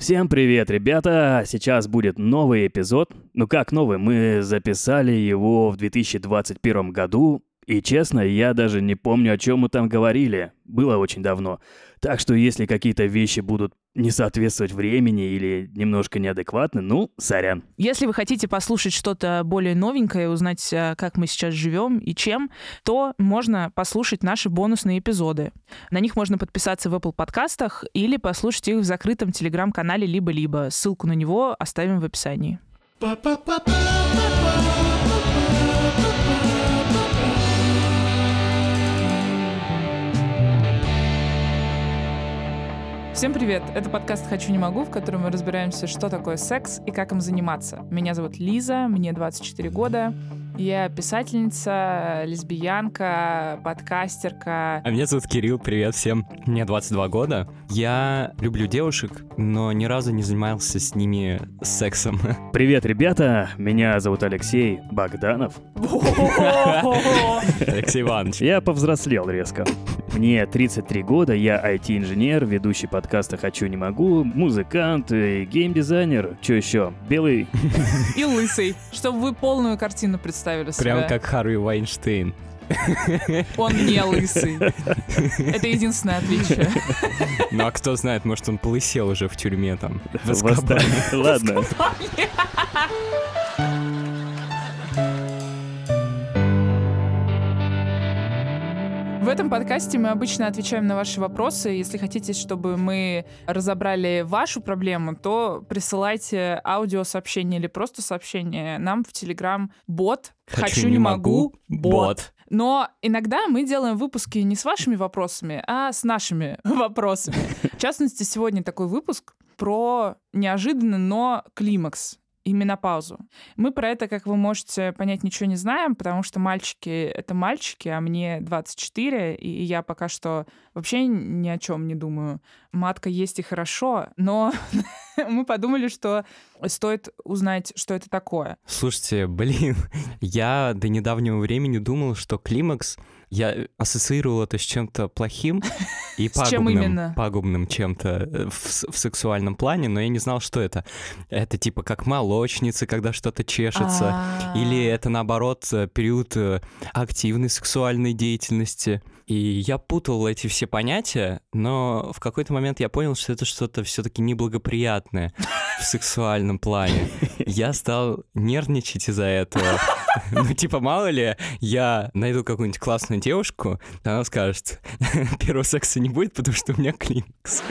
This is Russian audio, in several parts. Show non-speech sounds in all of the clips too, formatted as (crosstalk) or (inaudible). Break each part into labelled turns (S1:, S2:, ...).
S1: Всем привет, ребята! Сейчас будет новый эпизод. Ну как новый? Мы записали его в 2021 году, и честно, я даже не помню, о чем мы там говорили. Было очень давно. Так что если какие-то вещи будут не соответствовать времени или немножко неадекватны, ну, сорян.
S2: Если вы хотите послушать что-то более новенькое, узнать, э, как мы сейчас живем и чем, то можно послушать наши бонусные эпизоды. На них можно подписаться в Apple подкастах или послушать их в закрытом телеграм-канале либо-либо. Ссылку на него оставим в описании. Всем привет! Это подкаст «Хочу, не могу», в котором мы разбираемся, что такое секс и как им заниматься. Меня зовут Лиза, мне 24 года. Я писательница, лесбиянка, подкастерка.
S3: А меня зовут Кирилл, привет всем. Мне 22 года. Я люблю девушек, но ни разу не занимался с ними сексом. (laughs)
S1: Привет, ребята! Меня зовут Алексей Богданов. (laughs)
S3: Алексей Иванович.
S1: Я повзрослел резко. Мне 33 года, я IT-инженер, ведущий подкаста «Хочу, не могу», музыкант, и геймдизайнер, что еще, белый... (laughs)
S2: И лысый, чтобы вы полную картину представили себе.
S3: Прям как Харви Вайнштейн.
S2: Он не лысый. Это единственное отличие.
S3: Ну а кто знает, может он полысел уже в тюрьме там. В.
S1: Ладно.
S2: Этом подкасте мы обычно отвечаем на ваши вопросы. Если хотите, чтобы мы разобрали вашу проблему, то присылайте аудиосообщение или просто сообщение нам в Телеграм бот
S3: Хочу, не могу, бот.
S2: Но иногда мы делаем выпуски не с вашими вопросами, а с нашими (laughs) вопросами. В частности, сегодня такой выпуск про неожиданный, но климакс и менопаузу. Мы про это, как вы можете понять, ничего не знаем, потому что мальчики — это мальчики, а мне 24, и я пока что вообще ни о чем не думаю. Матка есть и хорошо, но (laughs) мы подумали, что стоит узнать, что это такое.
S3: Слушайте, блин, (laughs) я до недавнего времени думал, что климакс я ассоциировал это с чем-то плохим (laughs) и
S2: чем
S3: пагубным,
S2: именно?
S3: пагубным чем-то э, в, в сексуальном плане, но я не знал, что это. Это типа как молочницы, когда что-то чешется,
S2: А.
S3: или это наоборот э, период э, активной сексуальной деятельности. И я путал эти все понятия, но в какой-то момент я понял, что это что-то все-таки неблагоприятное в сексуальном плане. Я стал нервничать из-за этого. Ну, типа, мало ли, я найду какую-нибудь классную девушку, она скажет, первого секса не будет, потому что у меня климакс.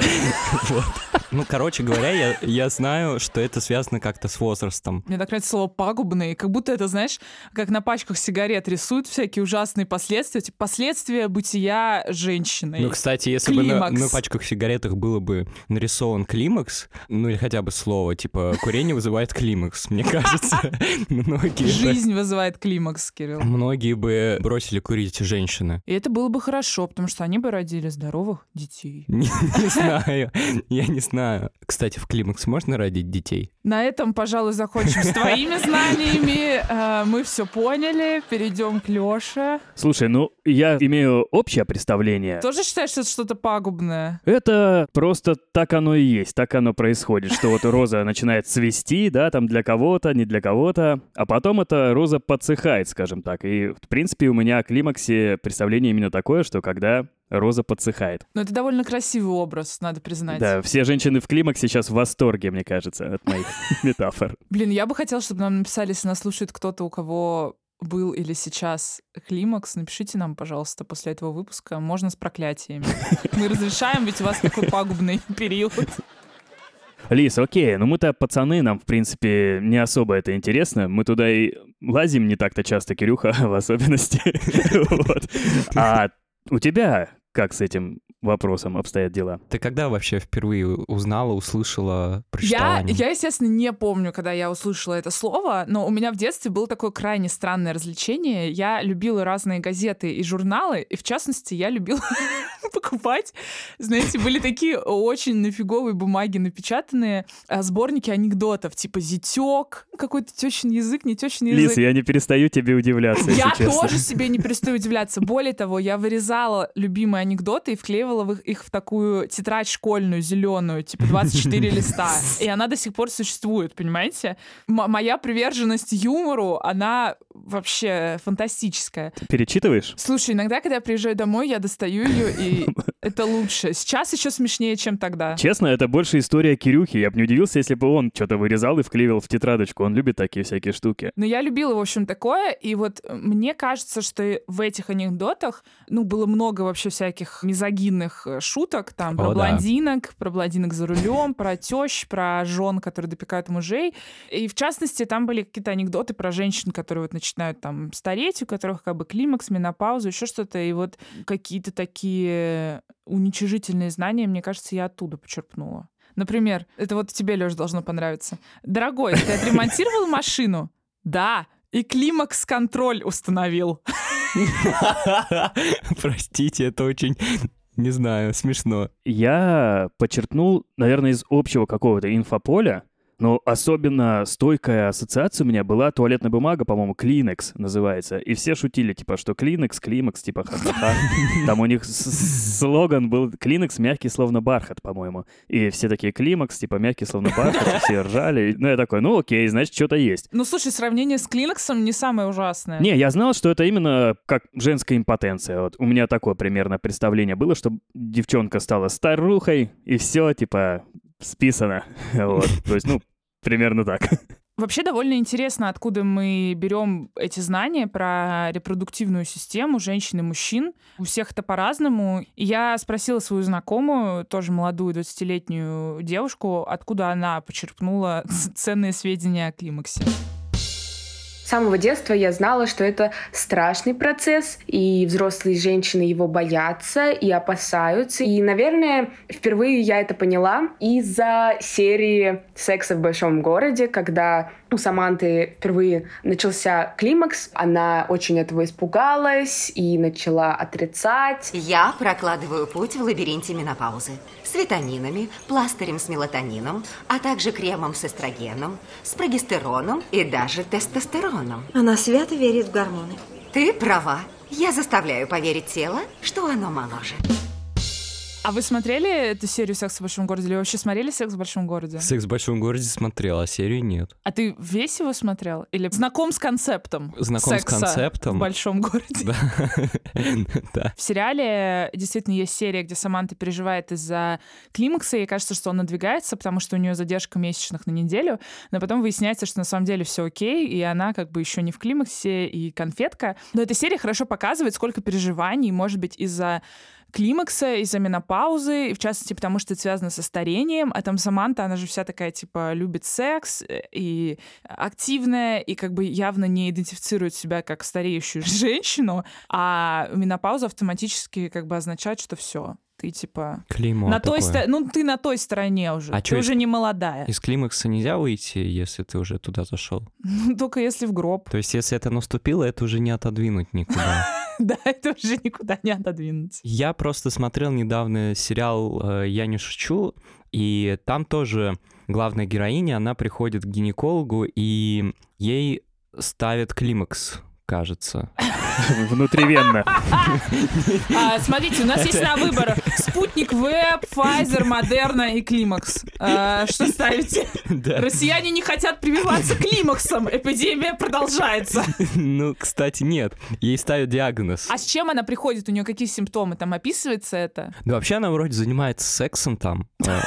S3: Вот. Ну, короче говоря, я, я знаю, что это связано как-то с возрастом.
S2: Мне так нравится слово «пагубный», как будто это, знаешь, как на пачках сигарет рисуют всякие ужасные последствия, типа последствия бытия женщины.
S3: Ну, кстати, если бы на,
S2: Климакс.
S3: на пачках сигаретах было бы нарисован климакс, ну или хотя бы слово, типа, курение вызывает климакс, мне кажется, (laughs) многие бы,
S2: Жизнь вызывает климакс, Кирилл.
S3: многие бы бросили курить женщины.
S2: И это было бы хорошо, потому что они бы родили здоровых детей.
S3: Не, (laughs) не знаю, я не знаю. Кстати, в климакс можно родить детей?
S2: На этом, пожалуй, закончим с твоими (laughs) знаниями. Э, Мы все поняли. Перейдем к Лёше.
S1: Слушай, ну, я имею общее представление.
S2: Тоже считаешь, что это что-то пагубное?
S1: Это просто так оно и есть, так оно происходит, что вот роза начинает цвести, да, там для кого-то, не для кого-то, а потом эта роза подсыхает, скажем так. И, в принципе, у меня о климаксе представление именно такое, что когда роза подсыхает.
S2: Но это довольно красивый образ, надо признать.
S1: Да, все женщины в климаксе сейчас в восторге, мне кажется, от моих (laughs) метафор.
S2: Блин, я бы хотела, чтобы нам написали, если нас слушает кто-то, у кого был или сейчас климакс, напишите нам, пожалуйста, после этого выпуска. Можно с проклятиями. (laughs) Мы разрешаем, ведь у вас такой пагубный период.
S1: Лис, окей, ну мы-то пацаны, нам, в принципе, не особо это интересно. Мы туда и лазим не так-то часто, Кирюха (laughs) в особенности. (laughs) А у тебя как с этим вопросом обстоят дела?
S3: Ты когда вообще впервые узнала, услышала, прочитала
S2: Я,
S3: о нем?
S2: я, естественно, не помню, когда я услышала это слово, но у меня в детстве было такое крайне странное развлечение. Я любила разные газеты и журналы, и в частности я любила (laughs) покупать. Знаете, были такие очень нафиговые бумаги напечатанные, а, сборники анекдотов, типа «Зятёк», какой-то тещин язык, не тещин язык.
S1: Лис, я не перестаю тебе удивляться,
S2: Я тоже себе не перестаю удивляться. Более того, я вырезала любимые анекдоты и вклеивала складировала их, в такую тетрадь школьную, зеленую, типа 24 (laughs) листа. И она до сих пор существует, понимаете? М- моя приверженность юмору, она вообще фантастическая.
S1: Перечитываешь?
S2: Слушай, иногда, когда я приезжаю домой, я достаю ее, и (laughs) это лучше. Сейчас еще смешнее, чем тогда.
S1: Честно, это больше история Кирюхи. Я бы не удивился, если бы он что-то вырезал и вклеивал в тетрадочку. Он любит такие всякие штуки.
S2: Но я любила, в общем, такое, и вот мне кажется, что в этих анекдотах, ну, было много вообще всяких мизогинных э, шуток, там, про
S3: О, да.
S2: блондинок, про блондинок за рулем, про тещ, про жен, которые допекают мужей. И, в частности, там были какие-то анекдоты про женщин, которые вот начинают там стареть, у которых как бы климакс, менопауза, еще что-то, и вот какие-то такие уничижительные знания, мне кажется, я оттуда почерпнула. Например, это вот тебе, Лёш, должно понравиться. Дорогой, ты отремонтировал машину? Да. И климакс-контроль установил. (laughs)
S3: Простите, это очень, не знаю, смешно.
S1: Я подчеркнул, наверное, из общего какого-то инфополя, но особенно стойкая ассоциация у меня была туалетная бумага, по-моему, Kleenex называется. И все шутили, типа, что Kleenex, Климакс, типа, ха-ха-ха. Там у них слоган был Kleenex мягкий, словно бархат, по-моему. И все такие Климакс, типа, мягкий, словно бархат, все ржали. Ну, я такой, ну окей, значит, что-то есть.
S2: Ну, слушай, сравнение с клинаксом не самое ужасное.
S1: Не, я знал, что это именно как женская импотенция. Вот у меня такое примерно представление было, что девчонка стала старухой, и все, типа, списано. (laughs) Вот. То есть, ну, примерно так. (laughs)
S2: Вообще довольно интересно, откуда мы берем эти знания про репродуктивную систему женщин и мужчин. У всех это по-разному. Я спросила свою знакомую, тоже молодую 20-летнюю девушку, откуда она почерпнула (laughs) ценные сведения о климаксе.
S4: Самого детства я знала, что это страшный процесс, и взрослые женщины его боятся и опасаются. И, наверное, впервые я это поняла из-за серии «Секса в большом городе», когда у Саманты впервые начался климакс. Она очень этого испугалась и начала отрицать.
S5: Я прокладываю путь в лабиринте менопаузы с витаминами, пластырем с мелатонином, а также кремом с эстрогеном, с прогестероном и даже тестостероном.
S6: Она свято верит в гормоны.
S5: Ты права. Я заставляю поверить тело, что оно моложе.
S2: А вы смотрели эту серию «Секс в большом городе» или вообще смотрели «Секс в большом городе»?
S3: «Секс в большом городе» смотрел, а серию нет.
S2: А ты весь его смотрел? Или знаком с концептом
S3: Знаком с
S2: секса
S3: концептом.
S2: в большом городе?
S3: Да. (laughs)
S2: В сериале действительно есть серия, где Саманта переживает из-за климакса, и кажется, что он надвигается, потому что у нее задержка месячных на неделю, но потом выясняется, что на самом деле все окей, и она как бы еще не в климаксе, и конфетка. Но эта серия хорошо показывает, сколько переживаний может быть из-за климакса, из-за менопаузы, в частности, потому что это связано со старением, а там Саманта, она же вся такая, типа, любит секс э, и активная, и как бы явно не идентифицирует себя как стареющую (laughs) женщину, а менопауза автоматически как бы означает, что все, ты типа
S3: Клеймо
S2: на той
S3: такое.
S2: ст- ну ты на той стороне уже,
S3: А
S2: ты
S3: чё, из-
S2: уже не молодая,
S3: Из климакса нельзя выйти, если ты уже туда зашел. (laughs)
S2: Ну, только если в гроб,
S3: То есть, если это наступило, это уже не отодвинуть никуда. (laughs)
S2: да, это уже никуда не отодвинуть.
S3: Я просто смотрел недавно сериал э, «Я не шучу», и там тоже главная героиня, она приходит к гинекологу, и ей ставят климакс, кажется. (laughs) (laughs)
S1: Внутривенно.
S2: А, смотрите, у нас есть на выбор Спутник Веб, Pfizer, Модерна и Климакс. А, что ставите?
S3: Да.
S2: Россияне не хотят прививаться Климаксом. Эпидемия продолжается.
S3: Ну, кстати, нет. Ей ставят диагноз.
S2: А с чем она приходит? У нее какие симптомы? Там описывается это?
S3: Да вообще она вроде занимается сексом там. Э,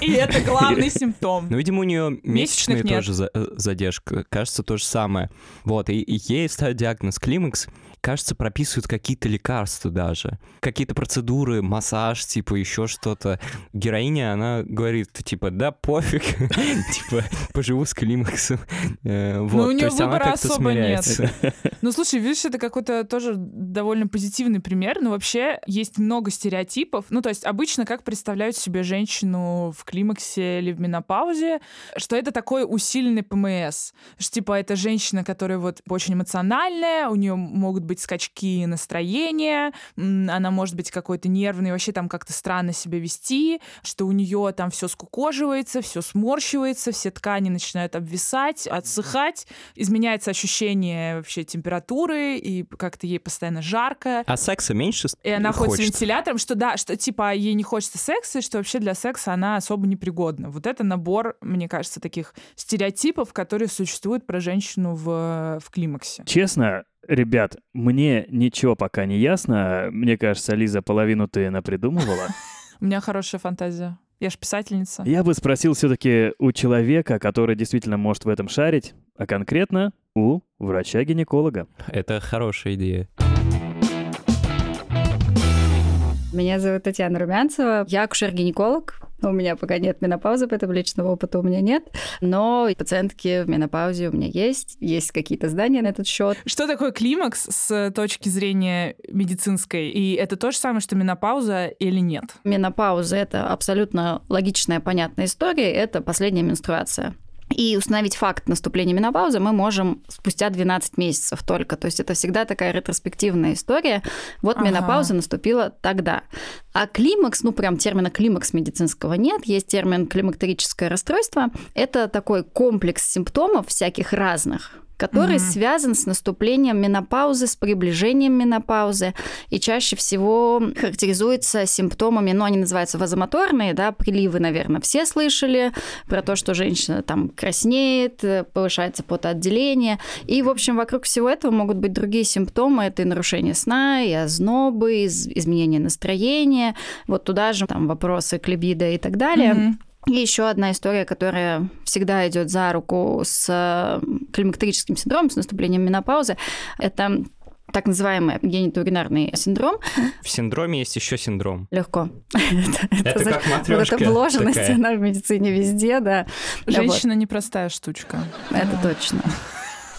S2: И это главный симптом.
S3: Ну, видимо, у нее месячные тоже э, задержка. Кажется, то же самое. Вот, и, и ей ставят диагноз климакс. Кажется, прописывают какие-то лекарства даже. Какие-то процедуры, массаж, типа еще что-то. Героиня, она говорит, типа, да пофиг, (laughs) типа, поживу с климаксом. Э,
S2: Ну, у нее выбора особо нет. (laughs) Ну, слушай, видишь, это какой-то тоже довольно позитивный пример, но вообще есть много стереотипов. Ну, то есть обычно как представляют себе женщину в климаксе или в менопаузе, что это такой усиленный ПМС. Что, типа, это женщина, которая вот очень эмоциональная, у нее могут быть быть скачки настроения, она может быть какой-то нервной, вообще там как-то странно себя вести, что у нее там все скукоживается, все сморщивается, все ткани начинают обвисать, отсыхать, изменяется ощущение вообще температуры, и как-то ей постоянно жарко.
S3: А секса меньше
S2: И она ходит с вентилятором, что да, что типа ей не хочется секса, и что вообще для секса она особо непригодна. Вот это набор, мне кажется, таких стереотипов, которые существуют про женщину в, в климаксе.
S1: Честно, ребят, мне ничего пока не ясно. Мне кажется, Лиза, половину ты напридумывала. (laughs)
S2: У меня хорошая фантазия. Я ж писательница.
S1: Я бы спросил все-таки у человека, который действительно может в этом шарить, а конкретно у врача-гинеколога.
S3: Это хорошая идея.
S7: Меня зовут Татьяна Румянцева. Я акушер-гинеколог. У меня пока нет менопаузы, поэтому личного опыта у меня нет. Но пациентки в менопаузе у меня есть. Есть какие-то знания на этот счет.
S2: Что такое климакс с точки зрения медицинской? И это то же самое, что менопауза или нет?
S7: Менопауза — это абсолютно логичная, понятная история. Это последняя менструация. И установить факт наступления менопаузы мы можем спустя 12 месяцев только. То есть это всегда такая ретроспективная история. Вот
S2: Ага.
S7: менопауза наступила тогда. А климакс, ну прям термина климакс медицинского нет, есть термин климактерическое расстройство. Это такой комплекс симптомов всяких разных, который
S2: Мгм.
S7: связан с наступлением менопаузы, с приближением менопаузы, и чаще всего характеризуется симптомами, ну, они называются вазомоторные, да, приливы, наверное, все слышали про то, что женщина там краснеет, повышается потоотделение, и, в общем, вокруг всего этого могут быть другие симптомы, это и нарушение сна, и ознобы, и из- изменение настроения, вот туда же там вопросы к либидо и так далее.
S2: Мгм.
S7: И еще одна история, которая всегда идет за руку с климактерическим синдромом, с наступлением менопаузы, это так называемый генитоуринарный синдром.
S3: В синдроме есть еще синдром.
S7: Легко. (laughs)
S3: Это
S7: за-
S3: как
S7: Вот
S3: матрешка
S7: эта вложенность,
S3: такая.
S7: она в медицине везде, да.
S2: Женщина непростая штучка.
S7: Вот, это точно.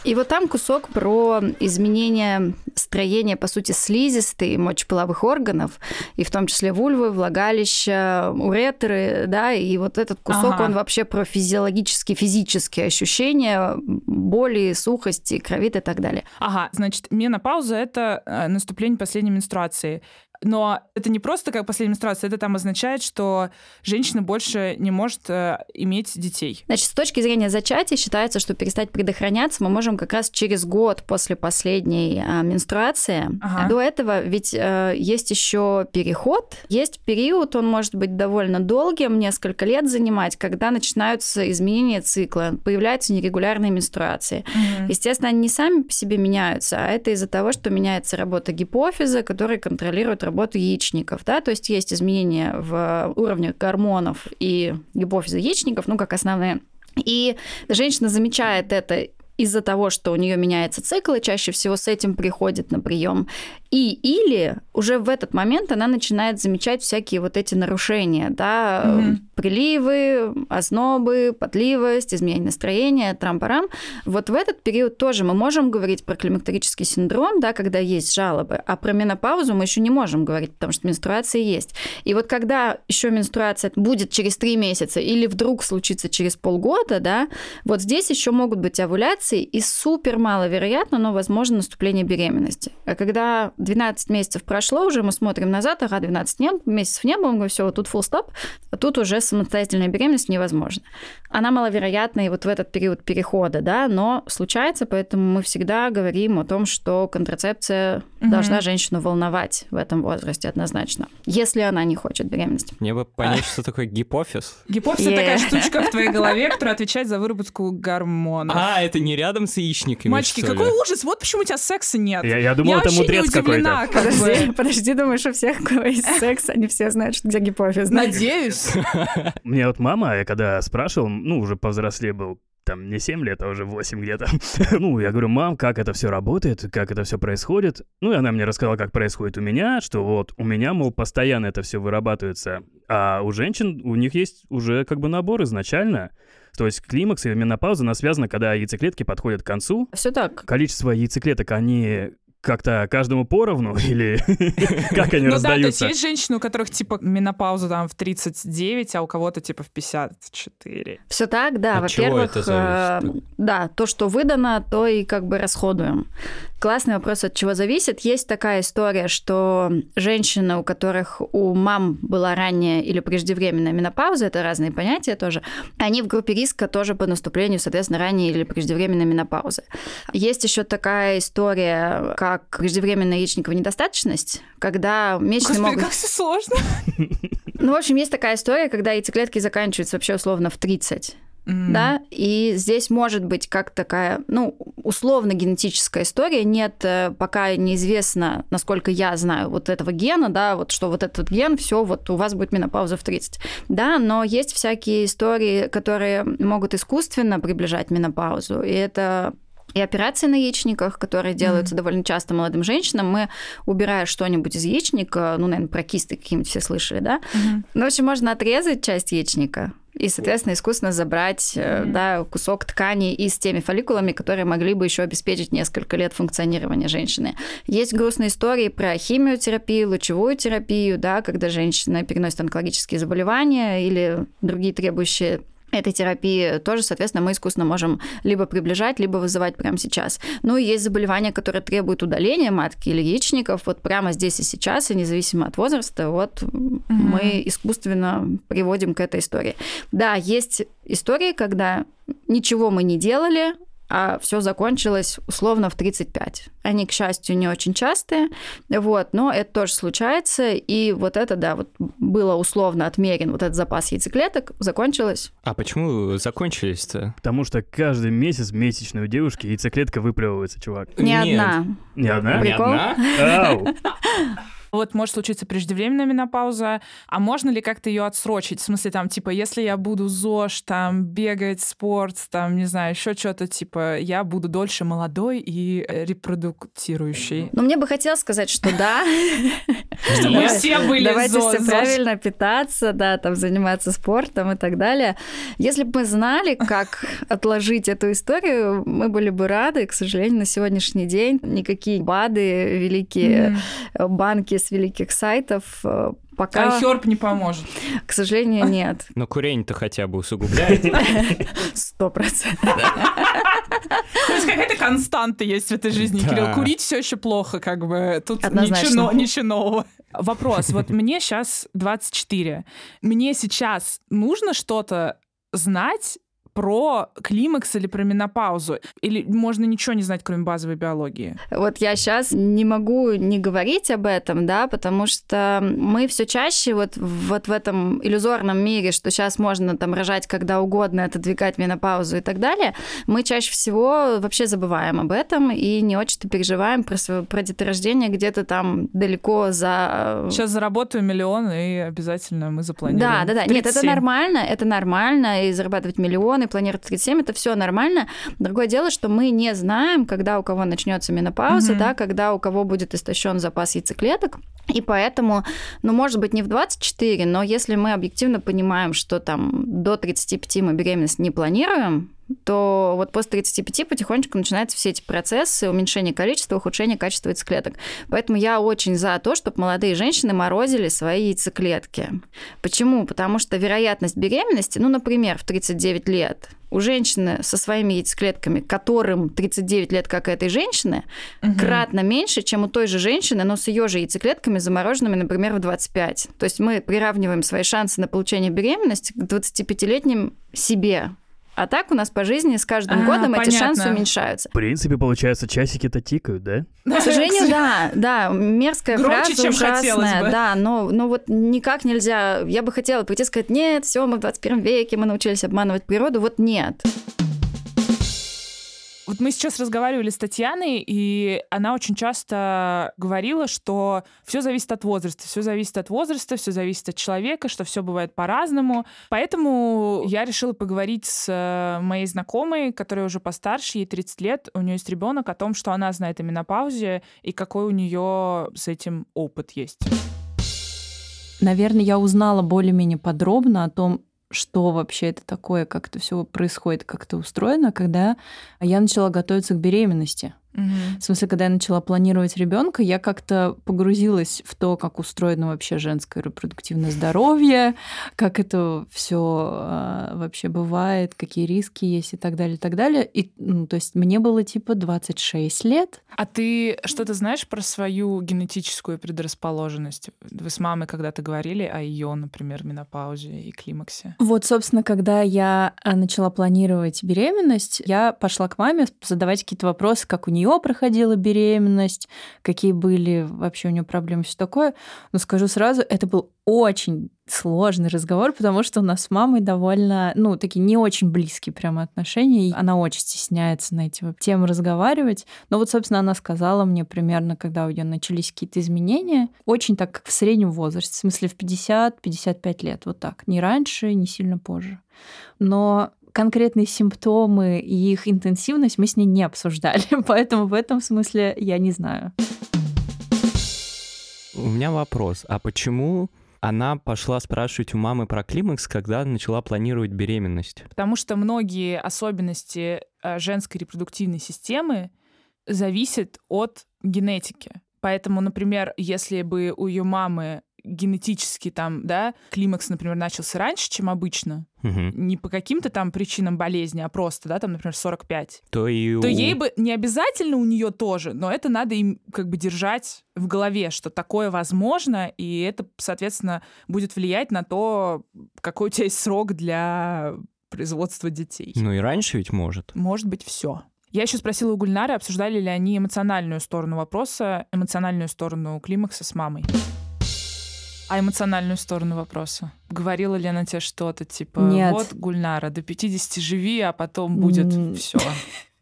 S7: И вот там кусок про изменение строения, по сути, слизистой мочеполовых органов, и в том числе вульвы, влагалища, уретры, да, и вот этот кусок,
S2: Ага.
S7: он вообще про физиологические, физические ощущения, боли, сухости, кровит и так далее.
S2: Ага, значит, менопауза — это э, наступление последней менструации. Но это не просто как последняя менструация, это там означает, что женщина больше не может э, иметь детей.
S7: Значит, с точки зрения зачатия считается, что перестать предохраняться мы можем как раз через год после последней а, менструации.
S2: Ага.
S7: До этого ведь э, есть еще переход, есть период, он может быть довольно долгим, несколько лет занимать, когда начинаются изменения цикла, появляются нерегулярные менструации. Естественно, они не сами по себе меняются, а это из-за того, что меняется работа гипофиза, который контролирует работу яичников. Да? То есть есть изменения в уровне гормонов и гипофиза яичников, ну, как основные. И женщина замечает это из-за того, что у нее меняется цикл, и чаще всего с этим приходит на прием. И или уже в этот момент она начинает замечать всякие вот эти нарушения, да,
S2: Мгм.
S7: приливы, ознобы, потливость, изменение настроения, трам-парам. Вот в этот период тоже мы можем говорить про климактерический синдром, да, когда есть жалобы, а про менопаузу мы еще не можем говорить, потому что менструация есть. И вот когда еще менструация будет через три месяца или вдруг случится через полгода, да, вот здесь еще могут быть овуляции, и супер маловероятно, но возможно наступление беременности. А когда 12 месяцев прошло, уже мы смотрим назад, ага, 12 не- месяцев не было, мы говорим, все, вот тут full стоп, а тут уже самостоятельная беременность невозможна. Она маловероятна и вот в этот период перехода, да, но случается, поэтому мы всегда говорим о том, что контрацепция
S2: Мгм.
S7: должна женщину волновать в этом возрасте однозначно, если она не хочет беременности.
S3: Мне бы (laughs) понять, что такое гипофиз.
S2: Гипофиз — это такая штучка в твоей голове, которая отвечает за выработку гормонов.
S3: А, это не рядом с яичниками,
S2: Мальчики,
S3: что ли?
S2: какой ужас! Вот почему у тебя секса нет.
S1: Я, я думал,
S2: Я
S1: это
S2: вообще не
S1: мудрец какой-то.
S2: как
S7: Подожди,
S2: бы.
S7: подожди, думаешь, у всех, у кого есть секс, они все знают, что где гипофиз.
S2: Надеюсь. (laughs)
S1: Мне вот мама, я когда спрашивал, ну, уже повзрослее был, там не 7 лет, а уже 8 где-то. (laughs) ну, я говорю, мам, как это все работает, как это все происходит. Ну, и она мне рассказала, как происходит у меня, что вот у меня, мол, постоянно это все вырабатывается, а у женщин, у них есть уже как бы набор изначально. То есть климакс и менопауза, она связана, когда яйцеклетки подходят к концу.
S7: Все так.
S1: Количество яйцеклеток, они как-то каждому поровну (laughs) или как они
S2: Ну да, то есть
S1: раздаются?
S2: есть женщины, у которых типа менопауза там в 39, а у кого-то типа в 54.
S7: Все так, да. Во-первых, э, да, то, что выдано, то и как бы расходуем. Классный вопрос, от чего зависит. Есть такая история, что женщины, у которых у мам была ранняя или преждевременная менопауза, это разные понятия тоже, они в группе риска тоже по наступлению, соответственно, ранней или преждевременной менопаузы. Есть еще такая история, как преждевременная яичниковая недостаточность, когда месячные
S2: Господи,
S7: могут...
S2: как все сложно.
S7: Ну, в общем, есть такая история, когда яйцеклетки заканчиваются вообще условно в 30
S2: М.
S7: да, и здесь может быть как такая, ну, условно-генетическая история, нет, э, пока неизвестно, насколько я знаю вот этого гена, да, вот что вот этот ген, все, вот у вас будет менопауза в 30, да, но есть всякие истории, которые могут искусственно приближать менопаузу, и это и операции на яичниках, которые делаются довольно часто молодым женщинам, мы, убирая что-нибудь из яичника, ну, наверное, про кисты какие-нибудь все слышали, да,
S2: Мгм.
S7: ну, в общем, можно отрезать часть яичника и, соответственно, искусственно забрать э, да, кусок ткани и с теми фолликулами, которые могли бы еще обеспечить несколько лет функционирования женщины. Есть грустные истории про химиотерапию, лучевую терапию, да, когда женщина переносит онкологические заболевания или другие требующие этой терапии тоже, соответственно, мы искусственно можем либо приближать, либо вызывать прямо сейчас. Ну и есть заболевания, которые требуют удаления матки или яичников вот прямо здесь и сейчас, и независимо от возраста, вот мы искусственно приводим к этой истории. Да, есть истории, когда ничего мы не делали, а все закончилось условно в 35. Они, к счастью, не очень частые, вот, но это тоже случается, и вот это, да, вот было условно отмерен вот этот запас яйцеклеток, закончилось.
S3: А почему закончились-то?
S1: Потому что каждый месяц месячной у девушки яйцеклетка выплевывается, чувак.
S7: Не
S3: Нет.
S7: одна.
S1: Не одна?
S7: Прикол?
S3: одна?
S1: Ау.
S2: Вот может случиться преждевременная менопауза, а можно ли как-то ее отсрочить? В смысле, там, типа, если я буду ЗОЖ, там, бегать, спорт, там, не знаю, еще что-то, типа, я буду дольше молодой и э, репродуктирующей.
S7: Но мне бы хотелось сказать, что да.
S2: Чтобы
S3: Нет.
S2: все были
S7: Давайте все правильно питаться, да, там заниматься спортом и так далее. Если бы мы знали, как отложить эту историю, мы были бы рады. К сожалению, на сегодняшний день никакие БАДы, великие банки с великих сайтов э, пока,
S2: А Херб не поможет.
S7: к сожалению, нет.
S3: Но курение-то хотя бы усугубляет.
S7: Сто процентов.
S2: То есть какая-то константа есть в этой жизни,
S3: Да.
S2: Кирилл. Курить все еще плохо, как бы. Тут ничего нового. Вопрос. Вот (laughs) мне сейчас 24. Мне сейчас нужно что-то знать про климакс или про менопаузу? Или можно ничего не знать, кроме базовой биологии?
S7: Вот я сейчас не могу не говорить об этом, да, потому что мы все чаще вот, вот в этом иллюзорном мире, что сейчас можно там рожать когда угодно, отодвигать менопаузу и так далее, мы чаще всего вообще забываем об этом и не очень-то переживаем про, свое, про деторождение где-то там далеко за...
S2: Сейчас заработаю миллион, и обязательно мы запланируем.
S7: Да, да, да. Нет, это
S2: 37.
S7: нормально, это нормально, и зарабатывать миллионы, планировать 37, это все нормально. Другое дело, что мы не знаем, когда у кого начнется менопауза,
S2: Мгм.
S7: да, когда у кого будет истощен запас яйцеклеток. И поэтому, ну, может быть, не в 24, но если мы объективно понимаем, что там до 35 мы беременность не планируем, то вот после 35 потихонечку начинаются все эти процессы уменьшения количества, ухудшения качества яйцеклеток. Поэтому я очень за то, чтобы молодые женщины морозили свои яйцеклетки. Почему? Потому что вероятность беременности, ну, например, в 39 лет, у женщины со своими яйцеклетками, которым 39 лет, как этой женщины,
S2: Мгм.
S7: кратно меньше, чем у той же женщины, но с ее же яйцеклетками замороженными, например, в 25. То есть мы приравниваем свои шансы на получение беременности к 25-летним себе. А так у нас по жизни с каждым
S2: А,
S7: годом эти
S2: понятно.
S7: шансы уменьшаются.
S1: В принципе, получается, часики-то тикают, да?
S7: К сожалению, да, да, мерзкая
S2: Громче,
S7: фраза,
S2: чем
S7: ужасная,
S2: бы.
S7: да, но, но вот никак нельзя. Я бы хотела прийти и сказать, нет, все, мы в 21 веке, мы научились обманывать природу, вот нет.
S2: Вот мы сейчас разговаривали с Татьяной, и она очень часто говорила, что все зависит от возраста, все зависит от возраста, все зависит от человека, что все бывает по-разному. Поэтому я решила поговорить с э, моей знакомой, которая уже постарше, ей 30 лет, у нее есть ребенок, о том, что она знает о менопаузе и какой у нее с этим опыт есть.
S8: Наверное, я узнала более-менее подробно о том, что вообще это такое, как это все происходит, как это устроено, когда я начала готовиться к беременности.
S2: Мгм.
S8: В смысле, когда я начала планировать ребенка, я как-то погрузилась в то, как устроено вообще женское репродуктивное здоровье, как это все вообще бывает, какие риски есть и так далее, и так далее. И, ну, то есть мне было типа 26 лет.
S2: А ты что-то знаешь про свою генетическую предрасположенность? Вы с мамой когда-то говорили о ее, например, менопаузе и климаксе?
S8: Вот, собственно, когда я а, начала планировать беременность, я пошла к маме задавать какие-то вопросы, как у нее проходила беременность, какие были вообще у нее проблемы, все такое. Но скажу сразу, это был очень сложный разговор, потому что у нас с мамой довольно, ну, такие не очень близкие прямо отношения. И она очень стесняется на эти темы разговаривать. Но вот, собственно, она сказала мне примерно, когда у нее начались какие-то изменения, очень так, как в среднем возрасте, в смысле в 50-55 лет, вот так. Не раньше, не сильно позже. Но конкретные симптомы и их интенсивность мы с ней не обсуждали, (laughs) поэтому в этом смысле я не знаю.
S3: У меня вопрос. А почему она пошла спрашивать у мамы про климакс, когда начала планировать беременность?
S2: Потому что многие особенности э, женской репродуктивной системы зависят от генетики. Поэтому, например, если бы у ее мамы генетически там, да, климакс, например, начался раньше, чем обычно,
S3: Мгм.
S2: не по каким-то там причинам болезни, а просто, да, там, например, 45,
S3: То и
S2: то
S3: у-
S2: ей бы не обязательно у нее тоже, но это надо им как бы держать в голове, что такое возможно, и это, соответственно, будет влиять на то, какой у тебя есть срок для производства детей.
S3: Ну и раньше ведь может.
S2: Может быть, все. Я еще спросила у Гульнары, обсуждали ли они эмоциональную сторону вопроса, эмоциональную сторону климакса с мамой. А эмоциональную сторону вопроса? Говорила ли она тебе что-то типа,
S8: Нет.
S2: вот, Гульнара, до 50 живи, а потом будет все. (laughs)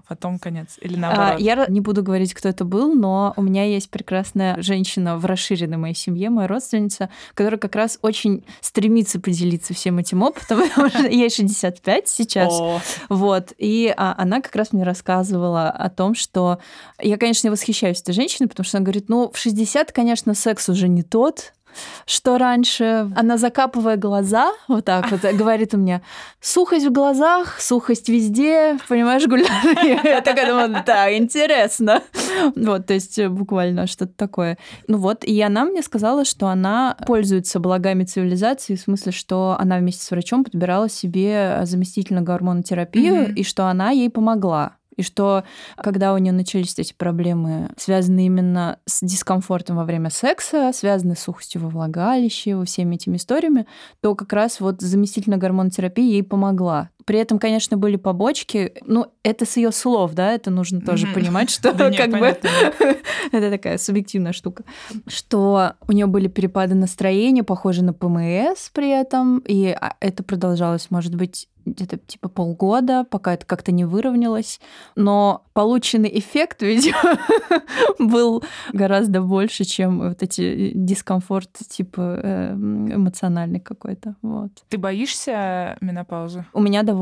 S2: Потом конец. Или
S8: А,
S2: наоборот.
S8: я ра- не буду говорить, кто это был, но у меня есть прекрасная женщина в расширенной моей семье, моя родственница, которая как раз очень стремится поделиться всем этим опытом, (laughs) потому что ей 65 сейчас. Вот. И а, она как раз мне рассказывала о том, что я, конечно, восхищаюсь этой женщиной, потому что она говорит, ну, в 60, конечно, секс уже не тот, что раньше. Она, закапывая глаза, вот так вот, говорит у меня, сухость в глазах, сухость везде, понимаешь, Гульнара? (laughs) Я такая думаю, да, интересно. Вот, то есть э, буквально что-то такое. Ну вот, и она мне сказала, что она пользуется благами цивилизации, в смысле, что она вместе с врачом подбирала себе заместительную гормонотерапию, и что она ей помогла. И что, когда у нее начались эти проблемы, связанные именно с дискомфортом во время секса, связанные с сухостью во влагалище, во всеми этими историями, то как раз вот заместительная гормонотерапия ей помогла. При этом, конечно, были побочки. Ну, это с ее слов, да, это нужно тоже
S2: Мгм.
S8: понимать, что (laughs)
S2: Да
S8: как бы
S2: понятно, (laughs)
S8: это такая субъективная штука. Что у нее были перепады настроения, похожие на ПМС при этом, и а, это продолжалось, может быть, где-то типа полгода, пока это как-то не выровнялось. Но полученный эффект, (laughs) видимо, был гораздо больше, чем вот эти дискомфорт типа э, эмоциональный какой-то. Вот.
S2: Ты боишься менопаузы?
S8: У меня довольно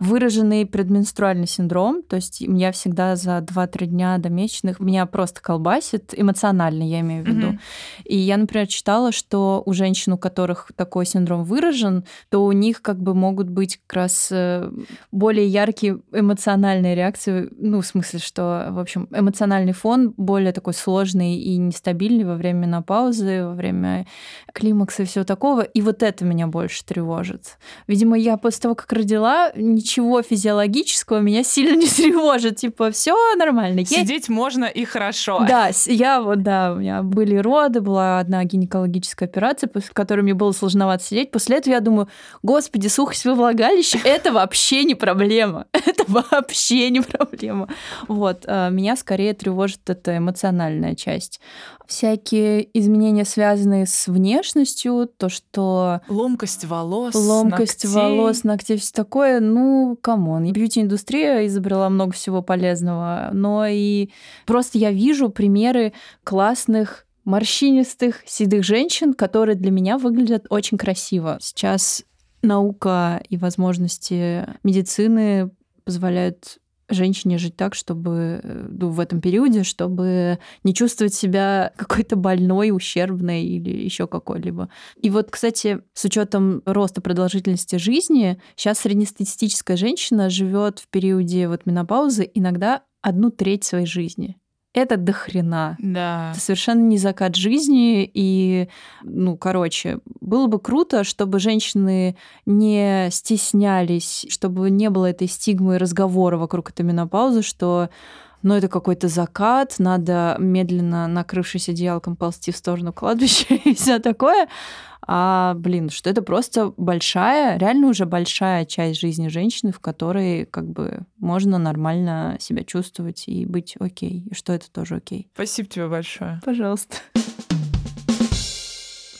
S8: выраженный предменструальный синдром, то есть я всегда за 2-3 дня до месячных меня просто колбасит, эмоционально я имею в виду.
S2: Мгм.
S8: И я, например, читала, что у женщин, у которых такой синдром выражен, то у них как бы могут быть как раз э, более яркие эмоциональные реакции, ну, в смысле, что, в общем, эмоциональный фон более такой сложный и нестабильный во время менопаузы, во время климакса и всего такого. И вот это меня больше тревожит. Видимо, я после того, как родила, ничего физиологического меня сильно (laughs) не тревожит. Типа, все нормально.
S2: Сидеть можно и хорошо.
S8: да, я вот, да, у меня были роды, была одна гинекологическая операция, после которой мне было сложновато сидеть. После этого я думаю, господи, сухость во влагалище (laughs) — это вообще не проблема. (laughs) Это вообще не проблема. Вот, а, меня скорее тревожит эта эмоциональная часть. Всякие изменения, связанные с внешностью, то, что
S2: Ломкость волос,
S8: Ломкость
S2: ногтей.
S8: волос, ногтей, все такое, ну, come on. Бьюти-индустрия изобрела много всего полезного, но и просто я вижу примеры классных морщинистых, седых женщин, которые для меня выглядят очень красиво. Сейчас наука и возможности медицины позволяют женщине жить так, чтобы э, ну, в этом периоде, чтобы не чувствовать себя (laughs) какой-то больной, ущербной или еще какой-либо. И вот, кстати, с учетом роста продолжительности жизни, сейчас среднестатистическая женщина живет в периоде вот менопаузы иногда одну треть своей жизни. Это до хрена.
S2: Да.
S8: Это совершенно не закат жизни. И, ну, короче, было бы круто, чтобы женщины не стеснялись, чтобы не было этой стигмы разговора вокруг этой менопаузы, что ну, это какой-то закат, надо медленно, накрывшись одеялком, ползти в сторону кладбища (laughs) и все такое. А, блин, что это просто большая, реально уже большая часть жизни женщины, в которой как бы можно нормально себя чувствовать и быть окей, и что это тоже окей.
S2: Спасибо тебе большое.
S8: Пожалуйста.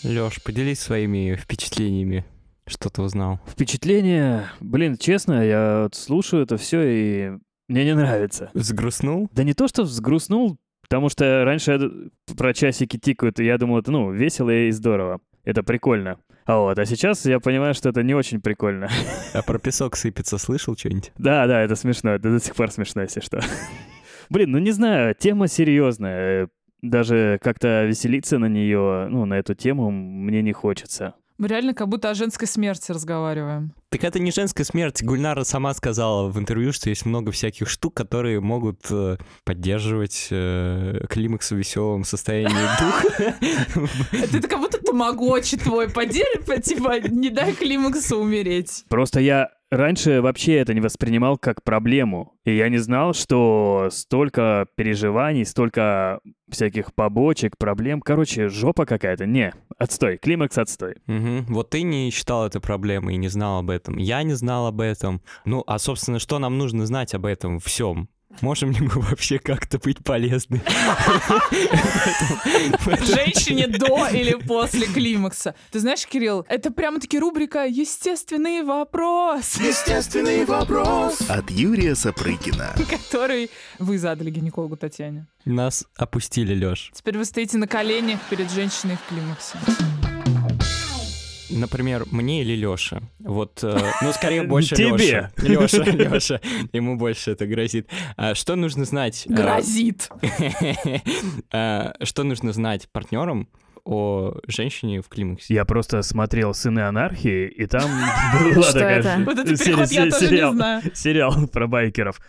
S3: Лёш, поделись своими впечатлениями. Что ты узнал?
S1: Впечатление, блин, честно, я слушаю это все и мне не нравится.
S3: Взгрустнул?
S1: Да не то, что взгрустнул, потому что раньше я про часики тикают, и я думал, это, ну, весело и здорово. Это прикольно. А вот, а сейчас я понимаю, что это не очень прикольно.
S3: А про песок сыпется слышал что-нибудь? (laughs)
S1: Да, да, это смешно, это до сих пор смешно, если что. (laughs) Блин, ну не знаю, тема серьезная. Даже как-то веселиться на нее, ну, на эту тему мне не хочется.
S2: Мы реально как будто о женской смерти разговариваем.
S3: Так это не женская смерть. Гульнара сама сказала в интервью, что есть много всяких штук, которые могут э, поддерживать э, климакс в веселом состоянии (laughs) духа.
S2: Это как будто тамагочи твой поддерживает, типа, не дай климаксу умереть.
S1: Просто я раньше вообще это не воспринимал как проблему. И я не знал, что столько переживаний, столько всяких побочек, проблем. Короче, жопа какая-то. Не, отстой, климакс отстой.
S3: Угу. Вот ты не считал это проблемой и не знал об этом. Я не знал об этом. Ну, а, собственно, что нам нужно знать об этом всем? Можем ли мы вообще как-то быть полезны?
S2: Женщине до или после климакса. Ты знаешь, Кирилл, это прямо-таки рубрика «Естественный вопрос»,
S9: Естественный вопрос от Юрия Сапрыкина.
S2: который вы задали гинекологу Татьяне.
S3: Нас опустили, Лёш.
S2: Теперь вы стоите на коленях перед женщиной в климаксе.
S3: Например, мне или Лёше? Вот, э, ну, скорее (laughs) больше
S1: Тебе.
S3: Лёше. (laughs) Лёша, Лёша. Ему больше это грозит. А что нужно знать? э,
S2: Грозит.
S3: э, (laughs) Что нужно знать партнерам о женщине в климаксе?
S1: Я просто смотрел «Сыны анархии», и там была
S7: Что
S1: такая сериал- про байкеров.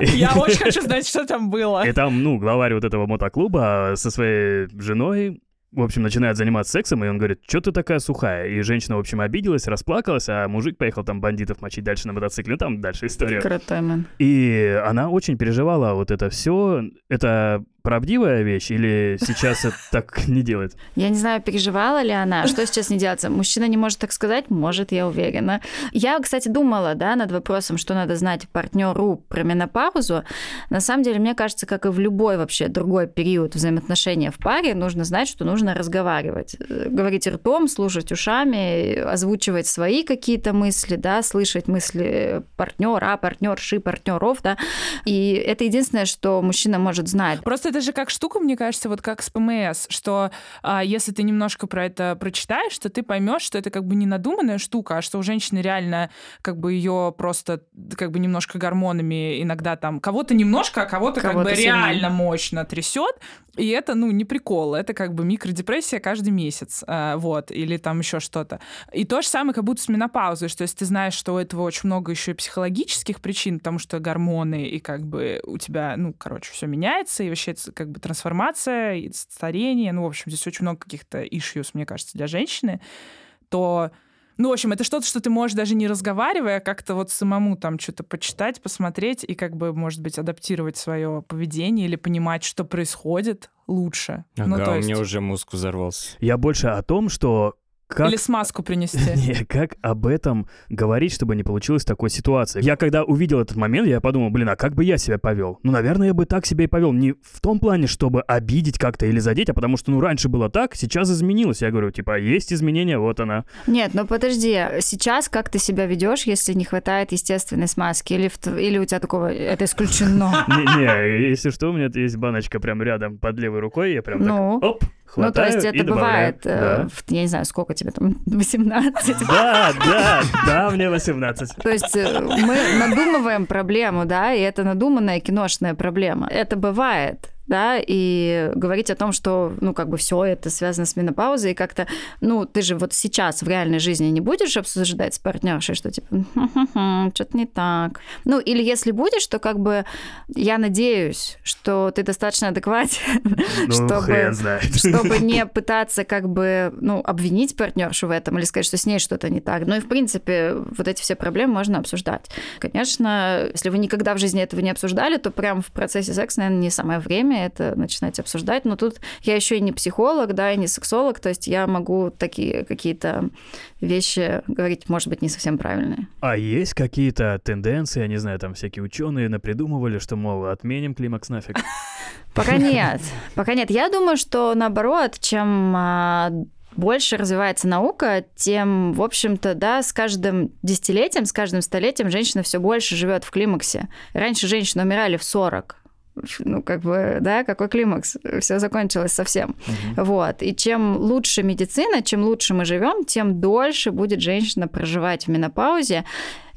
S2: Я очень хочу знать, что там было.
S1: И там, ну, главарь вот этого мотоклуба со своей женой, в общем, начинает заниматься сексом, и он говорит, что ты такая сухая? И женщина, в общем, обиделась, расплакалась, а мужик поехал там бандитов мочить дальше на мотоцикле. Ну, там дальше история.
S7: Крутой.
S1: И она очень переживала вот это все. Это правдивая вещь или сейчас это (laughs) так не делает?
S7: Я не знаю, переживала ли она, что сейчас не делается. Мужчина не может так сказать, может, я уверена. Я, кстати, думала, да, над вопросом, что надо знать партнеру про менопаузу. На самом деле, мне кажется, как и в любой вообще другой период взаимоотношения в паре, нужно знать, что нужно разговаривать. Э, Говорить ртом, слушать ушами, озвучивать свои какие-то мысли, да, слышать мысли партнера, партнерши, партнеров, да. И это единственное, что мужчина может знать.
S2: Просто это же как штука, мне кажется, вот как с ПМС, что а, если ты немножко про это прочитаешь, то ты поймешь, что это как бы не надуманная штука, а что у женщины реально как бы ее просто как бы немножко гормонами иногда там кого-то немножко, а кого-то как
S7: Кого-то
S2: бы
S7: сильнее.
S2: реально мощно трясет, и это, ну, не прикол, это как бы микродепрессия каждый месяц, а, вот, или там еще что-то. И то же самое как будто с менопаузой, что если ты знаешь, что у этого очень много еще и психологических причин, потому что гормоны и как бы у тебя, ну, короче, все меняется, и вообще это как бы трансформация, и старение, ну, в общем, здесь очень много каких-то issues, мне кажется, для женщины, то ну, в общем, это что-то, что ты можешь даже не разговаривая, а как-то вот самому там что-то почитать, посмотреть и как бы, может быть, адаптировать свое поведение или понимать, что происходит лучше. ну,
S3: Ага,
S2: то
S3: у
S2: есть...
S3: меня уже мозг взорвался.
S1: Я больше о том, что как...
S2: Или смазку принести. (laughs)
S1: Не, как об этом говорить, чтобы не получилось такой ситуации? Я когда увидел этот момент, я подумал, блин, а как бы я себя повел? Ну, наверное, я бы так себя и повел. Не в том плане, чтобы обидеть как-то или задеть, а потому что, ну, раньше было так, сейчас изменилось. Я говорю, типа, есть изменения, вот она.
S7: Нет, ну подожди, сейчас как ты себя ведешь, если не хватает естественной смазки? Или, в или у тебя такого, это исключено? (laughs)
S1: Не-не, если что, у меня есть баночка прям рядом под левой рукой, я прям
S7: Ну?
S1: так, оп,
S7: Ну, то
S1: хватаю
S7: есть это бывает, э,
S1: Да.
S7: в- я не знаю, сколько тебе там, (laughs) 18?
S1: Да, да, да, мне 18.
S7: То есть э, мы надумываем проблему, да, и это надуманная киношная проблема. Это бывает. Да, и говорить о том, что, ну, как бы все это связано с менопаузой, и как-то, ну, ты же вот сейчас в реальной жизни не будешь обсуждать с партнершей, что типа, что-то не так. Ну, или если будешь, то как бы я надеюсь, что ты достаточно адекватен, (laughs)
S1: Ну,
S7: чтобы, чтобы (laughs) не пытаться как бы, ну, обвинить партнершу в этом или сказать, что с ней что-то не так. Ну и, в принципе, вот эти все проблемы можно обсуждать. Конечно, если вы никогда в жизни этого не обсуждали, то прям в процессе секса, наверное, не самое время это начинать обсуждать. Но тут я еще и не психолог, да, и не сексолог, то есть я могу такие какие-то вещи говорить, может быть, не совсем правильные.
S1: А есть какие-то тенденции, я не знаю, там всякие ученые напридумывали, что, мол, отменим климакс нафиг? (laughs)
S7: Пока нет. Пока нет. Я думаю, что наоборот, чем а, больше развивается наука, тем, в общем-то, да, с каждым десятилетием, с каждым столетием женщина все больше живет в климаксе. Раньше женщины умирали в 40. Ну, как бы, да, какой климакс? Все закончилось совсем. Вот. И чем лучше медицина, чем лучше мы живем, тем дольше будет женщина проживать в менопаузе.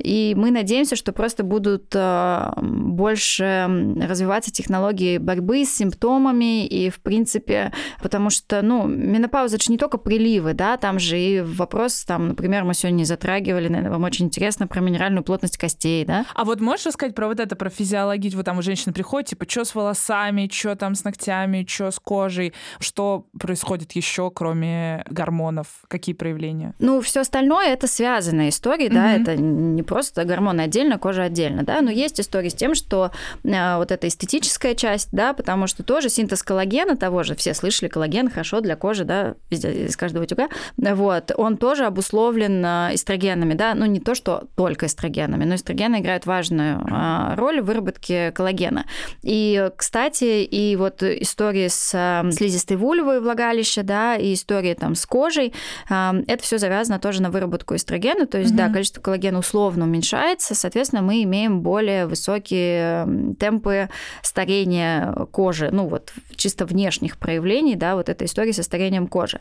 S7: И мы надеемся, что просто будут э, больше развиваться технологии борьбы с симптомами и, в принципе, потому что, ну, менопауза это же не только приливы, да, там же и вопрос, там, например, мы сегодня затрагивали, наверное, вам очень интересно про минеральную плотность костей, да?
S2: А вот можешь рассказать про вот это, про физиологию? Вот там у женщины приходит, типа, что с волосами, что там с ногтями, что с кожей, что происходит еще, кроме гормонов, какие проявления?
S7: Ну, все остальное это связанные истории, да,
S2: Мгм.
S7: это не просто гормоны отдельно, кожа отдельно, да, но есть истории с тем, что э, вот эта эстетическая часть, да, потому что тоже синтез коллагена того же, все слышали, коллаген хорошо для кожи, да, везде, из каждого утюга, вот, он тоже обусловлен э, эстрогенами, да, ну, не то, что только эстрогенами, но эстрогены играют важную э, роль в выработке коллагена. И, кстати, и вот истории с э, слизистой вульвой влагалища, да, и истории там с кожей, э, это все завязано тоже на выработку эстрогена, то есть, да,
S2: Мгм.
S7: количество коллагена условно уменьшается, соответственно, мы имеем более высокие темпы старения кожи, ну вот чисто внешних проявлений, да, вот этой истории со старением кожи.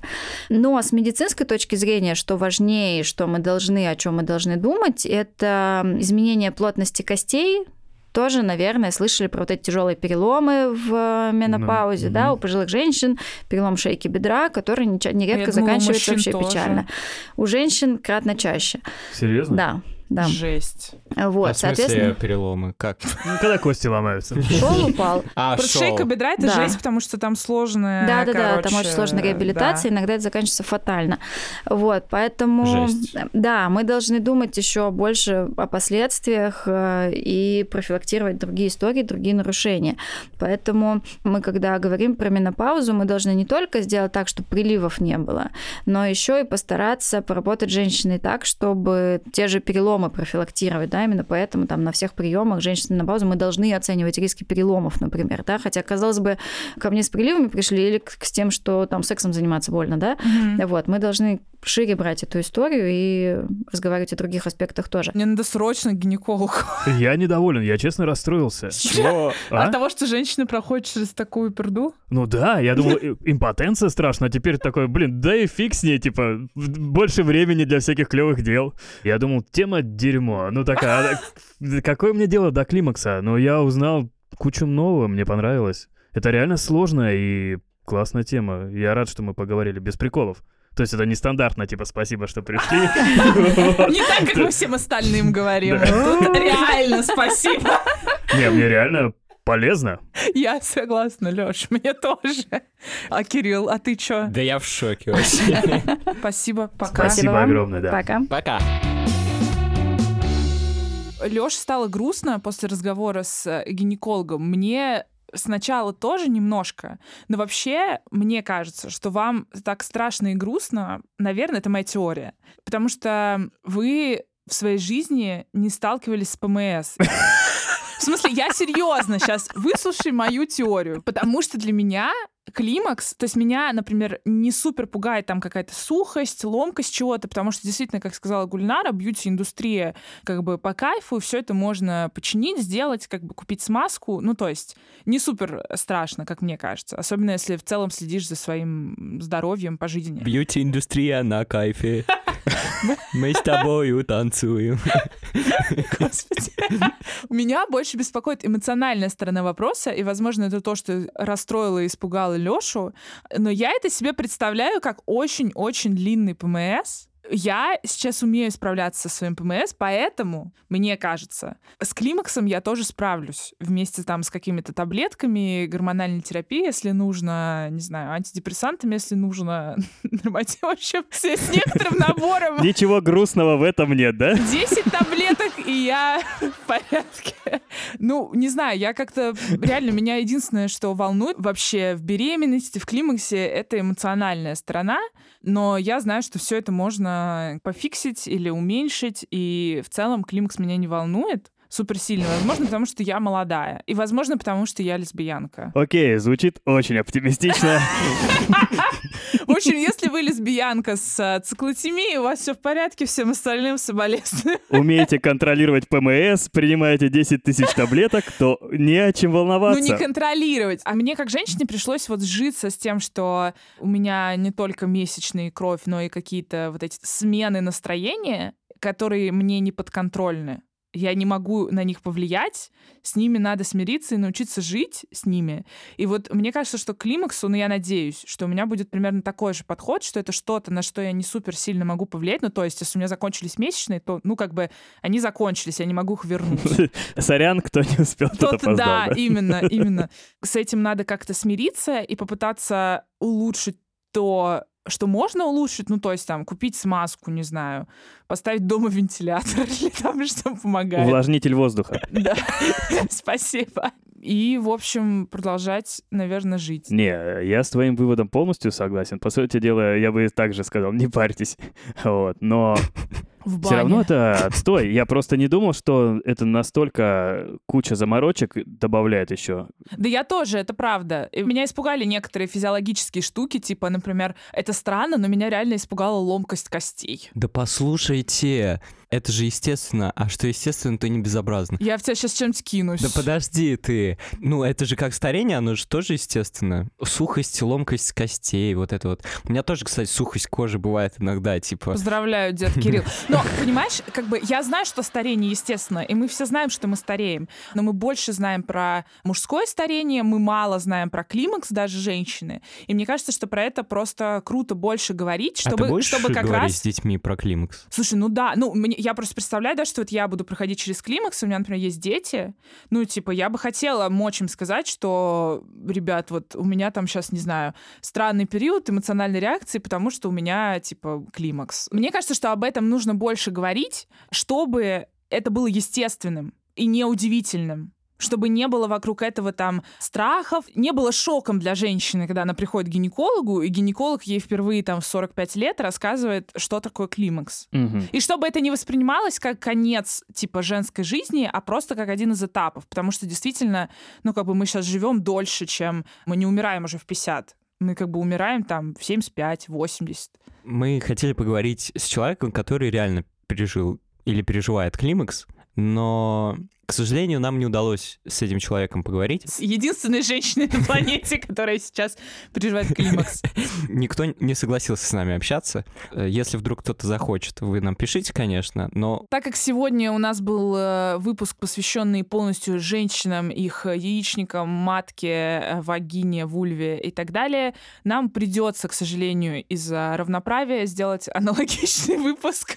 S7: Но с медицинской точки зрения, что важнее, что мы должны, о чем мы должны думать, это изменение плотности костей, тоже, наверное, слышали про вот эти тяжелые переломы в э, менопаузе,
S1: Ну,
S7: да,
S1: мгм.
S7: у пожилых женщин, перелом шейки бедра, который нередко
S2: Я думала,
S7: заканчивается вообще
S2: тоже.
S7: печально. У женщин кратно чаще.
S1: Серьезно?
S7: Да, да.
S2: Жесть.
S7: Вот,
S3: а в смысле
S7: соответственно,
S3: переломы? Как?
S1: Ну, когда кости ломаются. (laughs)
S7: шел, упал.
S3: А,
S2: Просто
S3: шоу.
S2: шейка бедра это
S7: Да.
S2: жесть, потому что там сложная,
S7: Да, да, да, там очень сложная реабилитация,
S2: да.
S7: иногда это заканчивается фатально. Вот, поэтому,
S3: Жесть.
S7: да, мы должны думать еще больше о последствиях э, и профилактировать другие истории, другие нарушения. Поэтому мы, когда говорим про менопаузу, мы должны не только сделать так, чтобы приливов не было, но еще и постараться поработать с женщиной так, чтобы те же переломы профилактировать, да, именно поэтому там на всех приемах женщин с менопаузой мы должны оценивать риски переломов, например, да, хотя, казалось бы, ко мне с приливами пришли или к- с тем, что там сексом заниматься больно, да,
S2: Мгм.
S7: вот, мы должны шире брать эту историю и разговаривать о других аспектах тоже.
S2: Мне надо срочно к гинекологу.
S1: Я недоволен, я честно расстроился.
S3: Чего?
S1: А?
S2: От того, что женщины проходят через такую перду?
S1: Ну да, я думал, импотенция страшна, а теперь такой, блин, да и фиг с ней, типа, больше времени для всяких клевых дел. Я думал, тема дерьмо, ну такая, а так, какое мне дело до климакса? Но я узнал кучу нового, мне понравилось. Это реально сложная и классная тема. Я рад, что мы поговорили без приколов. То есть это не стандартно, типа, спасибо, что пришли. (laughs)
S2: Не так, как мы всем остальным говорим. Тут реально спасибо.
S1: Не, мне реально полезно.
S2: Я согласна, Лёш, мне тоже. А Кирилл, а ты чё?
S3: Да я в шоке вообще.
S2: Спасибо, пока.
S1: Спасибо огромное, да.
S7: Пока.
S3: Пока.
S2: Лёше стало грустно после разговора с э, гинекологом. Мне сначала тоже немножко, но вообще мне кажется, что вам так страшно и грустно, наверное, это моя теория, потому что вы в своей жизни не сталкивались с ПМС. В смысле, я серьезно сейчас выслушай мою теорию, потому что для меня климакс, то есть меня, например, не супер пугает там какая-то сухость, ломкость чего-то, потому что действительно, как сказала Гульнара, бьюти-индустрия как бы по кайфу, все это можно починить, сделать, как бы купить смазку, ну то есть не супер страшно, как мне кажется, особенно если в целом следишь за своим здоровьем по жизни.
S3: Бьюти-индустрия на кайфе. Мы с тобою танцуем.
S2: Господи. Меня больше беспокоит эмоциональная сторона вопроса, и, возможно, это то, что расстроило и испугало Лёшу, но я это себе представляю как очень-очень длинный ПМС, я сейчас умею справляться со своим ПМС, поэтому, мне кажется, с климаксом я тоже справлюсь вместе там с какими-то таблетками, гормональной терапией, если нужно, не знаю, антидепрессантами, если нужно, (laughs) в общем, с некоторым набором.
S1: Ничего грустного в этом нет, да?
S2: 10 таблеток, и я в порядке. Ну, не знаю, я как-то... Реально, меня единственное, что волнует вообще в беременности, в климаксе, это эмоциональная сторона, но я знаю, что все это можно пофиксить или уменьшить, и в целом климакс меня не волнует супер сильно. Возможно, потому что я молодая. И, возможно, потому что я лесбиянка.
S1: Окей, звучит очень оптимистично. (laughs)
S2: В общем, если вы лесбиянка с э, циклотемией, у вас все в порядке, всем остальным соболезную. (laughs)
S1: Умеете контролировать ПМС, принимаете 10 тысяч таблеток, то не о чем волноваться.
S2: Ну, не контролировать. А мне, как женщине, пришлось вот сжиться с тем, что у меня не только месячная кровь, но и какие-то вот эти смены настроения, которые мне не подконтрольны я не могу на них повлиять, с ними надо смириться и научиться жить с ними. И вот мне кажется, что к климаксу, ну я надеюсь, что у меня будет примерно такой же подход, что это что-то, на что я не супер сильно могу повлиять. Ну то есть, если у меня закончились месячные, то, ну как бы, они закончились, я не могу их вернуть. (laughs)
S1: Сорян, кто не успел, тот опоздал.
S2: Да, именно, (laughs) именно. С этим надо как-то смириться и попытаться улучшить то, что можно улучшить, ну, то есть там купить смазку, не знаю, поставить дома вентилятор (laughs) или там что помогает.
S1: Увлажнитель воздуха. (laughs)
S2: Да, (laughs) спасибо. И, в общем, продолжать, наверное, жить.
S1: Не, я с твоим выводом полностью согласен. По сути дела, я бы также сказал, не парьтесь. Вот, но
S2: в бане.
S1: Все равно это (laughs) отстой. Я просто не думал, что это настолько куча заморочек добавляет еще.
S2: Да я тоже, это правда. И меня испугали некоторые физиологические штуки, типа, например, это странно, но меня реально испугала ломкость костей.
S3: Да послушайте, это же естественно, а что естественно, то не безобразно.
S2: Я в тебя сейчас чем-то кинусь.
S3: Да подожди ты. Ну, это же как старение, оно же тоже естественно. Сухость, ломкость костей, вот это вот. У меня тоже, кстати, сухость кожи бывает иногда, типа...
S2: Поздравляю, дед Кирилл. (laughs) Но, понимаешь, как бы я знаю, что старение естественно, и мы все знаем, что мы стареем, но мы больше знаем про мужское старение, мы мало знаем про климакс, даже женщины. И мне кажется, что про это просто круто больше говорить, чтобы,
S3: а ты
S2: чтобы как
S3: говорить
S2: раз...
S3: с детьми про климакс?
S2: Слушай, ну да, ну мне, я просто представляю, да, что вот я буду проходить через климакс, у меня, например, есть дети, ну, типа, я бы хотела мочь им сказать, что, ребят, вот у меня там сейчас, не знаю, странный период эмоциональной реакции, потому что у меня, типа, климакс. Мне кажется, что об этом нужно больше говорить, чтобы это было естественным и неудивительным чтобы не было вокруг этого там страхов, не было шоком для женщины, когда она приходит к гинекологу, и гинеколог ей впервые там в 45 лет рассказывает, что такое климакс.
S1: Мгм.
S2: И чтобы это не воспринималось как конец типа женской жизни, а просто как один из этапов. Потому что действительно, ну как бы мы сейчас живем дольше, чем мы не умираем уже в 50. Мы как бы умираем там в 75, 80.
S3: Мы хотели поговорить с человеком, который реально пережил или переживает климакс, но, к сожалению, нам не удалось с этим человеком поговорить.
S2: С единственной женщиной на планете, которая сейчас переживает климакс. (laughs)
S3: Никто не согласился с нами общаться. Если вдруг кто-то захочет, вы нам пишите, конечно, но
S2: Так как сегодня у нас был э, выпуск, посвященный полностью женщинам, их э, яичникам, матке, э, вагине, вульве и так далее, нам придется, к сожалению, из-за равноправия сделать аналогичный (laughs) выпуск,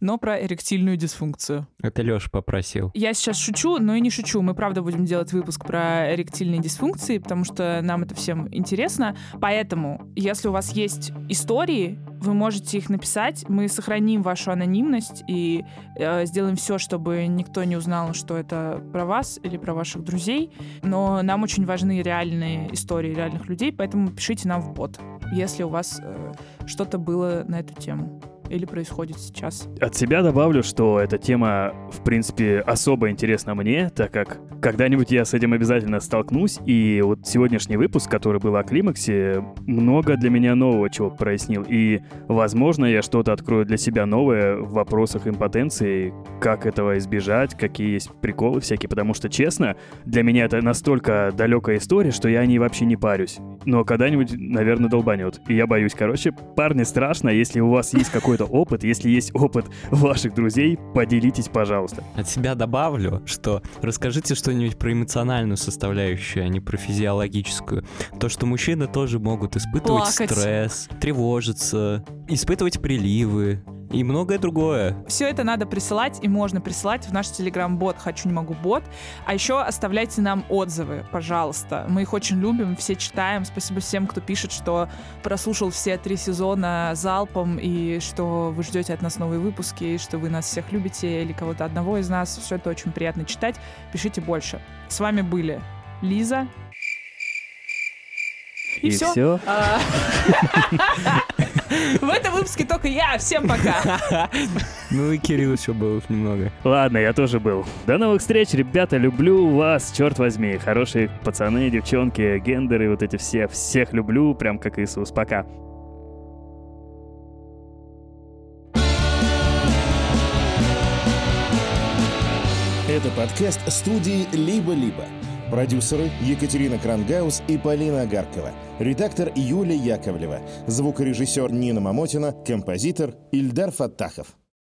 S2: но про эректильную дисфункцию.
S3: это Леша попросил.
S2: Я сейчас шучу, но и не шучу. Мы правда будем делать выпуск про эректильные дисфункции, потому что нам это всем интересно. Поэтому, если у вас есть истории, вы можете их написать. Мы сохраним вашу анонимность и э, сделаем все, чтобы никто не узнал, что это про вас или про ваших друзей. Но нам очень важны реальные истории реальных людей, поэтому пишите нам в бот, если у вас э, что-то было на эту тему. Или происходит сейчас.
S1: От себя добавлю, что эта тема, в принципе, особо интересна мне, так как когда-нибудь я с этим обязательно столкнусь, и вот сегодняшний выпуск, который был о климаксе, много для меня нового чего прояснил, и, возможно, я что-то открою для себя новое в вопросах импотенции, как этого избежать, какие есть приколы всякие, потому что, честно, для меня это настолько далекая история, что я о ней вообще не парюсь. Но когда-нибудь, наверное, долбанет. И я боюсь. Короче, парни, страшно. Если у вас есть какой-то опыт, если есть опыт ваших друзей, поделитесь, пожалуйста.
S3: От себя добавлю, что расскажите что-нибудь про эмоциональную составляющую, а не про физиологическую. То, что мужчины тоже могут испытывать
S2: Плакать.
S3: стресс, тревожиться, испытывать приливы и многое другое.
S2: Все это надо присылать, и можно присылать в наш телеграм-бот «Хочу, не могу, бот». А еще оставляйте нам отзывы, пожалуйста. Мы их очень любим, все читаем. Спасибо всем, кто пишет, что прослушал все три сезона залпом, и что вы ждете от нас новые выпуски, и что вы нас всех любите, или кого-то одного из нас. Все это очень приятно читать. Пишите больше. С вами были Лиза.
S1: И
S2: всё.
S1: все.
S2: А, (laughs) (laughs) В этом выпуске только я. Всем пока. (laughs)
S3: Ну и Кирилл еще был немного.
S1: Ладно, я тоже был. До новых встреч, ребята, люблю вас, черт возьми. Хорошие пацаны, девчонки, гендеры, вот эти все. Всех люблю, прям как Иисус. Пока.
S9: Это подкаст студии «Либо-либо». Продюсеры Екатерина Крангаус и Полина Агаркова. Редактор Юлия Яковлева. Звукорежиссер Нина Мамотина. Композитор Ильдар Фаттахов.